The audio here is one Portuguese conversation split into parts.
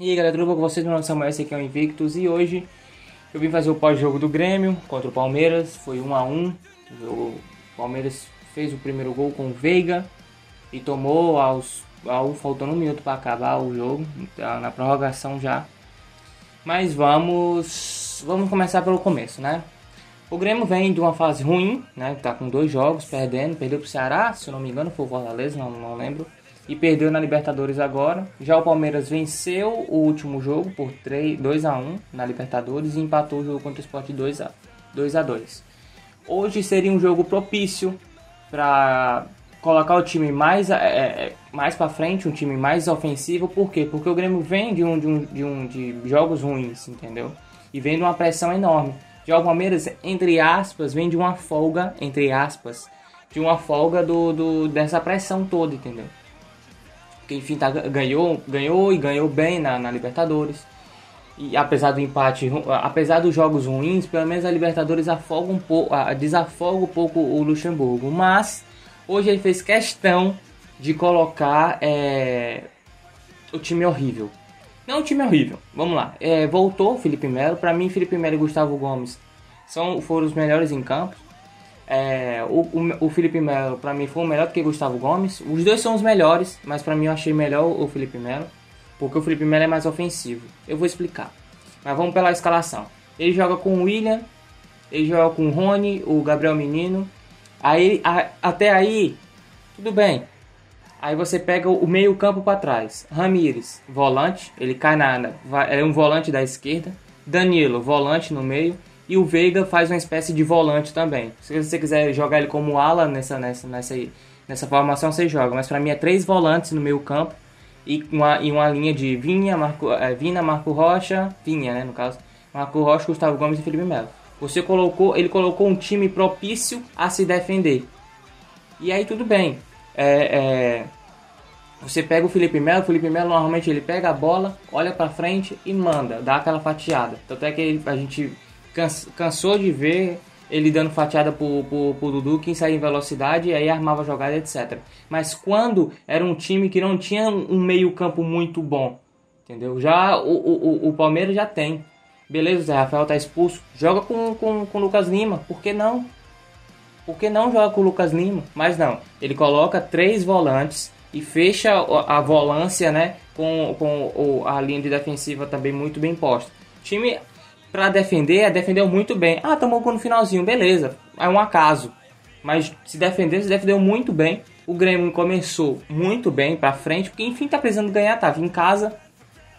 E aí galera, tudo bom com vocês? Meu nome é Samuel, esse aqui é o Invictus e hoje eu vim fazer o pós-jogo do Grêmio contra o Palmeiras, foi 1 a 1 O Palmeiras fez o primeiro gol com o Veiga e tomou aos, aos faltando um minuto para acabar o jogo, tá na prorrogação já. Mas vamos, vamos começar pelo começo, né? O Grêmio vem de uma fase ruim, né? Tá com dois jogos perdendo, perdeu pro Ceará, se eu não me engano, foi o Fortaleza, não, não lembro e perdeu na Libertadores agora. Já o Palmeiras venceu o último jogo por 3, 2 a 1 na Libertadores e empatou o jogo contra o Sport 2 a 2 a 2. Hoje seria um jogo propício para colocar o time mais, é, é mais para frente, um time mais ofensivo. Por quê? Porque o Grêmio vem de um, de um, de um de jogos ruins, entendeu? E vem de uma pressão enorme. Já o Palmeiras, entre aspas, vem de uma folga, entre aspas, de uma folga do, do dessa pressão toda, entendeu? Que enfim tá, ganhou, ganhou e ganhou bem na, na Libertadores. E apesar do empate, apesar dos jogos ruins, pelo menos a Libertadores afoga um pouco, desafoga um pouco o Luxemburgo. Mas hoje ele fez questão de colocar é, o time horrível. Não o time horrível, vamos lá. É, voltou o Felipe Melo. Para mim, Felipe Melo e Gustavo Gomes são, foram os melhores em campo. É, o, o, o, Felipe Melo, para mim, foi melhor do que Gustavo Gomes. Os dois são os melhores, mas para mim eu achei melhor o Felipe Melo, porque o Felipe Melo é mais ofensivo. Eu vou explicar. Mas vamos pela escalação. Ele joga com o William, ele joga com o Rony, o Gabriel Menino. Aí, a, até aí, tudo bem. Aí você pega o meio campo para trás. Ramires, volante, ele cai na, é um volante da esquerda. Danilo, volante no meio. E o Veiga faz uma espécie de volante também. Se você quiser jogar ele como ala nessa, nessa, nessa, nessa formação, você joga. Mas para mim é três volantes no meio campo e uma, e uma linha de Vinha, Marco, é, Vina, Marco Rocha, Vinha, né, no caso. Marco Rocha, Gustavo Gomes e Felipe Melo. Você colocou, ele colocou um time propício a se defender. E aí tudo bem. É, é, você pega o Felipe Melo, o Felipe Melo normalmente ele pega a bola, olha para frente e manda, dá aquela fatiada. Tanto é que a gente cansou de ver ele dando fatiada pro, pro, pro Dudu, quem saía em velocidade e aí armava jogada, etc. Mas quando era um time que não tinha um meio campo muito bom, entendeu? Já o, o, o Palmeiras já tem. Beleza, o Zé Rafael tá expulso. Joga com, com, com o Lucas Lima. Por que não? Por que não joga com o Lucas Lima? Mas não. Ele coloca três volantes e fecha a volância, né? Com, com a linha de defensiva também muito bem posta. O time para defender, é, defendeu muito bem. Ah, tomou gol no finalzinho, beleza. É um acaso. Mas se defendeu, se defendeu muito bem. O Grêmio começou muito bem para frente, porque enfim tá precisando ganhar, tava em casa.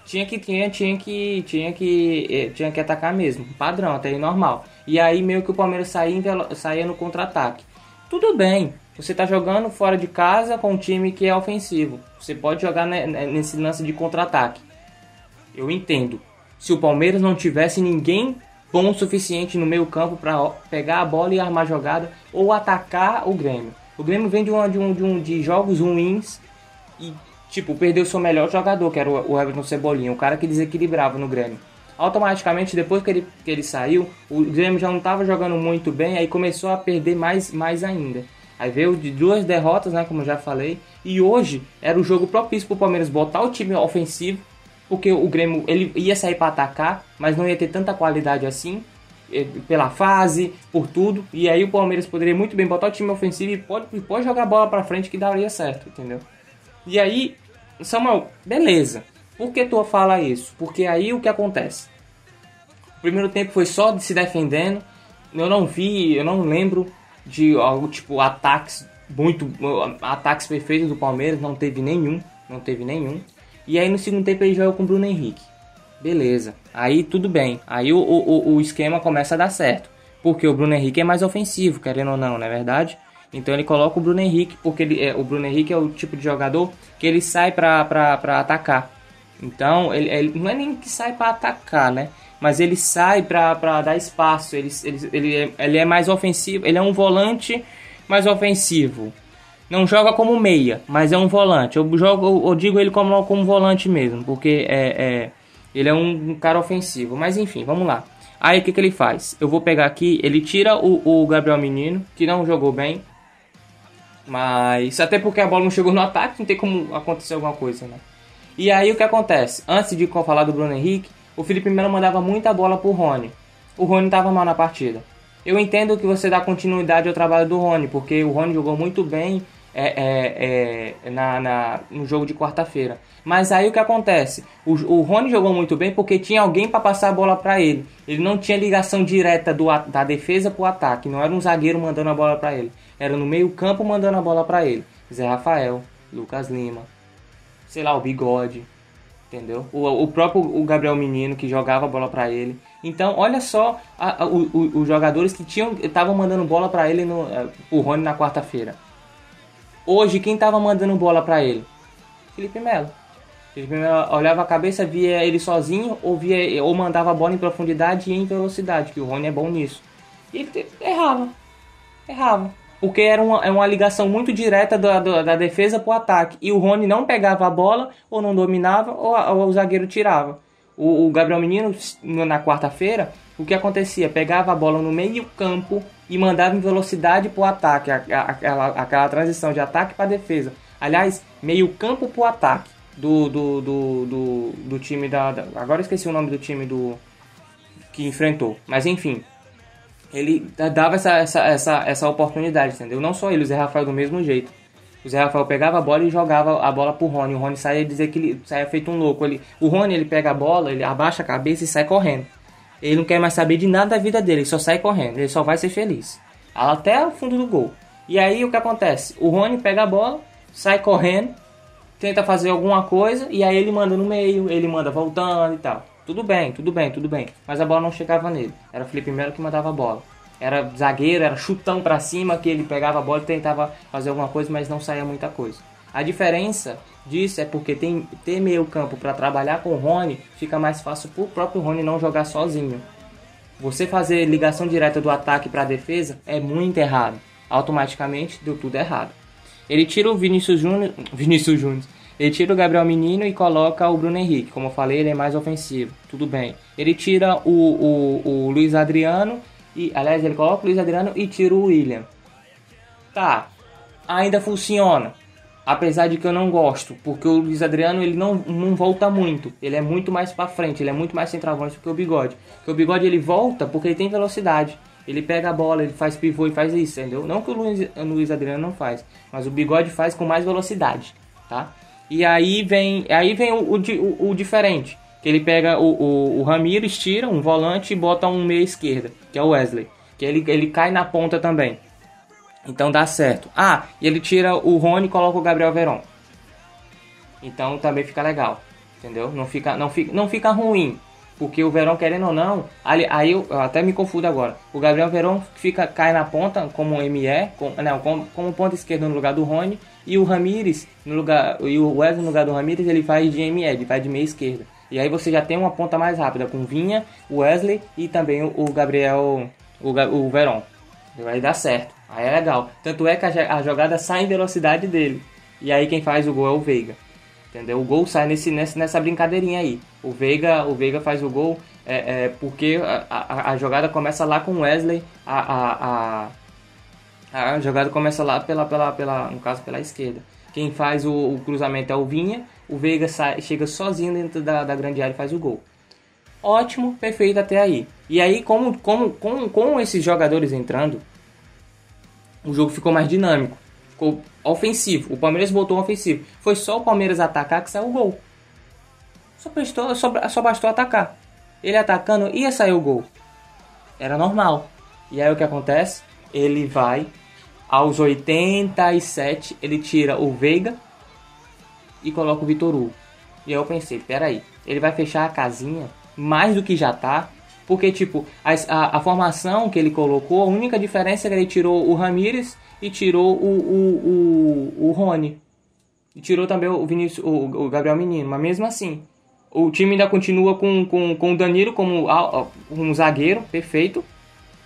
Tinha que tinha, tinha que tinha que eh, tinha que atacar mesmo, padrão, até normal. E aí meio que o Palmeiras saía, saía no contra-ataque. Tudo bem. Você tá jogando fora de casa com um time que é ofensivo. Você pode jogar nesse lance de contra-ataque. Eu entendo se o Palmeiras não tivesse ninguém bom o suficiente no meio campo para pegar a bola e armar jogada ou atacar o Grêmio. O Grêmio vem de, uma, de, um, de, um, de jogos ruins e, tipo, perdeu seu melhor jogador, que era o, o Everton Cebolinha, o cara que desequilibrava no Grêmio. Automaticamente, depois que ele, que ele saiu, o Grêmio já não estava jogando muito bem, aí começou a perder mais, mais ainda. Aí veio de duas derrotas, né, como já falei, e hoje era o jogo propício para o Palmeiras botar o time ofensivo porque o Grêmio ele ia sair para atacar, mas não ia ter tanta qualidade assim eh, pela fase, por tudo. E aí o Palmeiras poderia muito bem botar o time ofensivo e pode, pode jogar a bola para frente que daria certo, entendeu? E aí, Samuel, beleza. Por que tu fala isso? Porque aí o que acontece? O primeiro tempo foi só de se defendendo. Eu não vi, eu não lembro de algo tipo ataques muito ataques perfeitos do Palmeiras, não teve nenhum, não teve nenhum. E aí no segundo tempo ele joga com o Bruno Henrique. Beleza. Aí tudo bem. Aí o, o, o esquema começa a dar certo. Porque o Bruno Henrique é mais ofensivo, querendo ou não, não é verdade? Então ele coloca o Bruno Henrique, porque ele, é, o Bruno Henrique é o tipo de jogador que ele sai pra, pra, pra atacar. Então, ele, ele não é nem que sai para atacar, né? Mas ele sai pra, pra dar espaço. Ele, ele, ele, é, ele é mais ofensivo. Ele é um volante mais ofensivo não joga como meia, mas é um volante. Eu jogo, eu digo ele como, como volante mesmo, porque é, é ele é um, cara ofensivo. Mas enfim, vamos lá. Aí o que, que ele faz? Eu vou pegar aqui, ele tira o, o Gabriel Menino, que não jogou bem. Mas até porque a bola não chegou no ataque, não tem como acontecer alguma coisa, né? E aí o que acontece? Antes de falar do Bruno Henrique, o Felipe Melo mandava muita bola pro Rony. O Rony estava mal na partida. Eu entendo que você dá continuidade ao trabalho do Rony, porque o Rony jogou muito bem é, é, é, na, na, no jogo de quarta-feira. Mas aí o que acontece? O, o Rony jogou muito bem porque tinha alguém para passar a bola para ele. Ele não tinha ligação direta do, da defesa para o ataque. Não era um zagueiro mandando a bola para ele. Era no meio-campo mandando a bola para ele. Zé Rafael, Lucas Lima, sei lá, o Bigode, entendeu? O, o próprio o Gabriel Menino que jogava a bola para ele. Então, olha só a, a, o, os jogadores que tinham estavam mandando bola para ele no é, o Rony na quarta-feira. Hoje quem estava mandando bola para ele? Felipe Melo. Felipe Melo olhava a cabeça, via ele sozinho ou via ou mandava a bola em profundidade e em velocidade, que o Rony é bom nisso. E ele errava. Errava. Porque era uma, é uma ligação muito direta da, da, da defesa para o ataque. E o Rony não pegava a bola, ou não dominava, ou, ou o zagueiro tirava. O, o Gabriel Menino, na quarta-feira, o que acontecia? Pegava a bola no meio campo e mandava em velocidade para o ataque. Aquela, aquela transição de ataque para defesa. Aliás, meio campo para o ataque do, do, do, do, do time da, da... Agora esqueci o nome do time do que enfrentou. Mas enfim, ele dava essa, essa, essa, essa oportunidade, entendeu? Não só ele, o Zé Rafael do mesmo jeito. O Zé Rafael pegava a bola e jogava a bola pro Rony. O Rony saía saia feito um louco. Ele, o Rony ele pega a bola, ele abaixa a cabeça e sai correndo. Ele não quer mais saber de nada da vida dele, ele só sai correndo. Ele só vai ser feliz. Até o fundo do gol. E aí o que acontece? O Rony pega a bola, sai correndo, tenta fazer alguma coisa e aí ele manda no meio, ele manda voltando e tal. Tudo bem, tudo bem, tudo bem. Mas a bola não chegava nele. Era o Felipe Melo que mandava a bola. Era zagueiro, era chutão para cima, que ele pegava a bola e tentava fazer alguma coisa, mas não saía muita coisa. A diferença disso é porque tem ter meio campo para trabalhar com o Rony, fica mais fácil para o próprio Rony não jogar sozinho. Você fazer ligação direta do ataque para a defesa é muito errado. Automaticamente deu tudo errado. Ele tira o Vinícius Júnior, Vinícius Júnior, ele tira o Gabriel Menino e coloca o Bruno Henrique. Como eu falei, ele é mais ofensivo. Tudo bem. Ele tira o, o, o Luiz Adriano. E, aliás, ele coloca o Luiz Adriano e tira o William. Tá. Ainda funciona. Apesar de que eu não gosto, porque o Luiz Adriano ele não, não volta muito. Ele é muito mais para frente, ele é muito mais centroavante do que o Bigode. Porque o Bigode ele volta porque ele tem velocidade. Ele pega a bola, ele faz pivô e faz isso, entendeu? Não que o Luiz, o Luiz Adriano não faz, mas o Bigode faz com mais velocidade, tá? E aí vem, aí vem o, o, o diferente. Que ele pega o, o, o Ramires, tira um volante e bota um meia esquerda, que é o Wesley. Que ele, ele cai na ponta também. Então dá certo. Ah, e ele tira o Rony e coloca o Gabriel Veron. Então também fica legal. Entendeu? Não fica, não fica, não fica ruim. Porque o Verão, querendo ou não, aí, aí eu, eu, até me confundo agora. O Gabriel Verão fica, cai na ponta como ME, com, não, como, como ponta esquerda no lugar do Rony. E o Ramires, no lugar, e o Wesley no lugar do Ramires, ele faz de ME, ele faz de meia esquerda. E aí você já tem uma ponta mais rápida com Vinha, Wesley e também o, o Gabriel, o, o Verón. Vai dar certo. Aí é legal. Tanto é que a, a jogada sai em velocidade dele. E aí quem faz o gol é o Veiga. Entendeu? O gol sai nesse, nessa brincadeirinha aí. O Veiga, o Veiga faz o gol é, é porque a, a, a, jogada começa lá com o Wesley. A, a, a, jogada começa lá pela, pela, pela, no caso pela esquerda. Quem faz o, o cruzamento é o Vinha. O Veiga sai, chega sozinho dentro da, da grande área e faz o gol. Ótimo, perfeito até aí. E aí, como, como, com, com esses jogadores entrando, o jogo ficou mais dinâmico ficou ofensivo. O Palmeiras botou ofensivo. Foi só o Palmeiras atacar que saiu o gol. Só, prestou, só, só bastou atacar. Ele atacando ia sair o gol. Era normal. E aí o que acontece? Ele vai aos 87, ele tira o Veiga e coloca o Vitor Hugo. E aí eu pensei, peraí, ele vai fechar a casinha mais do que já tá. Porque, tipo, a, a, a formação que ele colocou, a única diferença é que ele tirou o Ramires e tirou o, o, o, o Rony. E tirou também o, Vinícius, o, o Gabriel Menino. Mas mesmo assim, o time ainda continua com, com, com o Danilo como um zagueiro perfeito.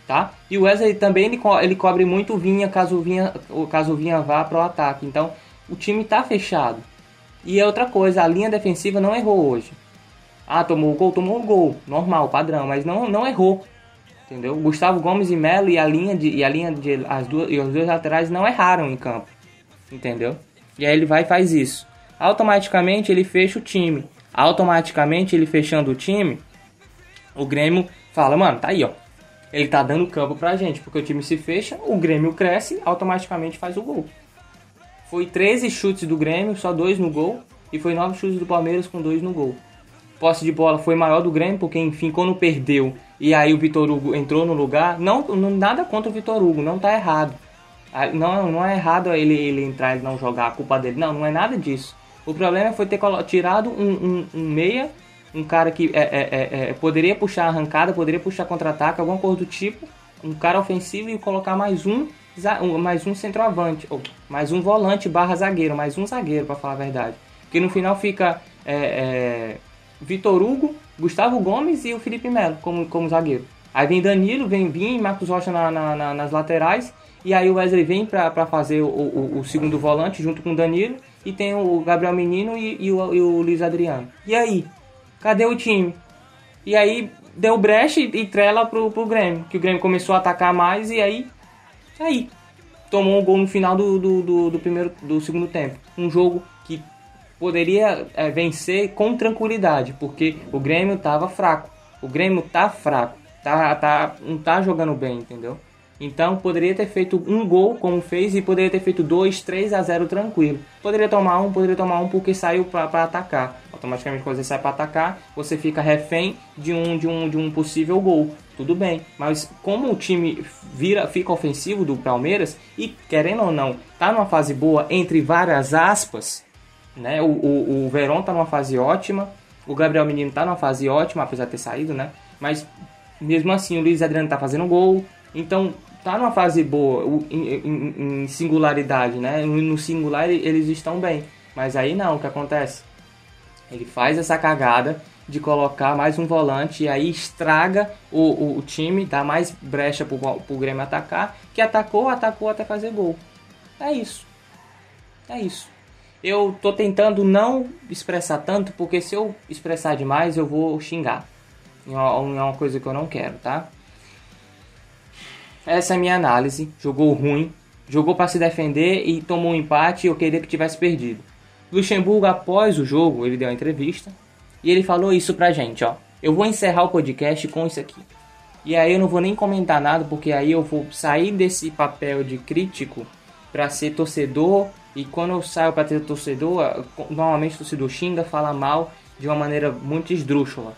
Tá? E o Wesley também ele, co ele cobre muito o Vinha caso o Vinha, caso o Vinha vá para o ataque. Então o time está fechado. E é outra coisa, a linha defensiva não errou hoje. Ah, tomou o gol, tomou o gol, normal, padrão, mas não, não errou entendeu? Gustavo Gomes e Melo e a linha de e a linha de as duas e os dois laterais não erraram em campo, entendeu? E aí ele vai e faz isso. Automaticamente ele fecha o time. Automaticamente ele fechando o time, o Grêmio fala, mano, tá aí, ó. Ele tá dando campo pra gente, porque o time se fecha, o Grêmio cresce, automaticamente faz o gol. Foi 13 chutes do Grêmio, só dois no gol, e foi 9 chutes do Palmeiras com dois no gol. Posse de bola foi maior do Grêmio, porque enfim, quando perdeu e aí o Vitor Hugo entrou no lugar, não, não nada contra o Vitor Hugo, não tá errado. Não, não é errado ele, ele entrar e não jogar, a culpa dele. Não, não é nada disso. O problema foi ter tirado um, um, um meia, um cara que é, é, é, é poderia puxar arrancada, poderia puxar contra-ataque, alguma coisa do tipo, um cara ofensivo e colocar mais um, mais um centroavante, ou mais um volante barra zagueiro, mais um zagueiro, para falar a verdade. Porque no final fica é, é, Vitor Hugo, Gustavo Gomes e o Felipe Melo como, como zagueiro. Aí vem Danilo, vem Vim, Marcos Rocha na, na, na, nas laterais. E aí o Wesley vem para fazer o, o, o, segundo volante junto com o Danilo. E tem o Gabriel Menino e, e, o, e o Luiz Adriano. E aí? Cadê o time? E aí deu brecha e, e trela pro, pro Grêmio. Que o Grêmio começou a atacar mais e aí. Aí. Tomou um gol no final do, do, do, do primeiro, do segundo tempo. Um jogo que poderia é, vencer com tranquilidade, porque o Grêmio estava fraco. O Grêmio tá fraco, tá, tá, não tá jogando bem, entendeu? Então poderia ter feito um gol como fez e poderia ter feito 2, 3 a 0 tranquilo. Poderia tomar um, poderia tomar um porque saiu para atacar. Automaticamente quando você sai para atacar, você fica refém de um, de um de um possível gol. Tudo bem, mas como o time vira fica ofensivo do Palmeiras e querendo ou não, tá numa fase boa entre várias aspas, né? O, o, o Verón tá numa fase ótima, o Gabriel Menino tá numa fase ótima, apesar de ter saído, né? Mas mesmo assim o Luiz Adriano tá fazendo gol, então tá numa fase boa, em, em, em singularidade, né? No singular eles estão bem, mas aí não, o que acontece? Ele faz essa cagada de colocar mais um volante e aí estraga o, o, o time, dá mais brecha pro, pro Grêmio atacar, que atacou, atacou até fazer gol. É isso. É isso eu tô tentando não expressar tanto, porque se eu expressar demais eu vou xingar. É uma coisa que eu não quero, tá? Essa é a minha análise. Jogou ruim, jogou para se defender e tomou um empate eu queria que tivesse perdido. Luxemburgo, após o jogo, ele deu uma entrevista e ele falou isso pra gente, ó. Eu vou encerrar o podcast com isso aqui. E aí eu não vou nem comentar nada, porque aí eu vou sair desse papel de crítico para ser torcedor e quando eu saio para ter torcedor, normalmente o torcedor xinga, fala mal de uma maneira muito esdrúxula.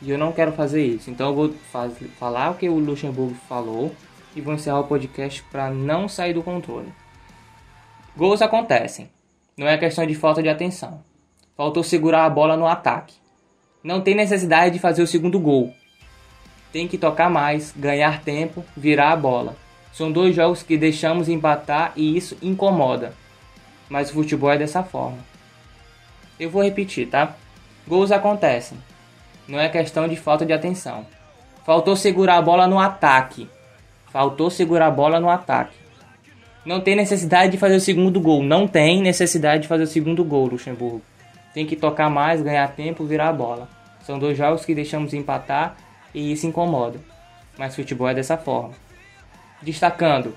E eu não quero fazer isso. Então eu vou faz, falar o que o Luxemburgo falou e vou encerrar o podcast para não sair do controle. Gols acontecem. Não é questão de falta de atenção. Faltou segurar a bola no ataque. Não tem necessidade de fazer o segundo gol. Tem que tocar mais, ganhar tempo, virar a bola. São dois jogos que deixamos empatar e isso incomoda mas o futebol é dessa forma. Eu vou repetir, tá? Gols acontecem. Não é questão de falta de atenção. Faltou segurar a bola no ataque. Faltou segurar a bola no ataque. Não tem necessidade de fazer o segundo gol. Não tem necessidade de fazer o segundo gol, Luxemburgo. Tem que tocar mais, ganhar tempo, virar a bola. São dois jogos que deixamos empatar e isso incomoda. Mas futebol é dessa forma. Destacando,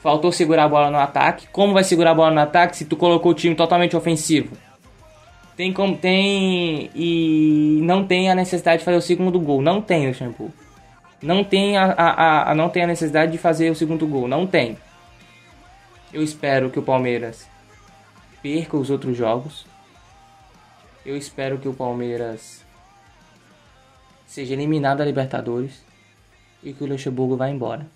Faltou segurar a bola no ataque. Como vai segurar a bola no ataque se tu colocou o time totalmente ofensivo? Tem como tem e não tem a necessidade de fazer o segundo gol. Não tem o shampoo. Não tem a, a, a, não tem a necessidade de fazer o segundo gol. Não tem. Eu espero que o Palmeiras perca os outros jogos. Eu espero que o Palmeiras seja eliminado da Libertadores e que o Luxemburgo vá embora.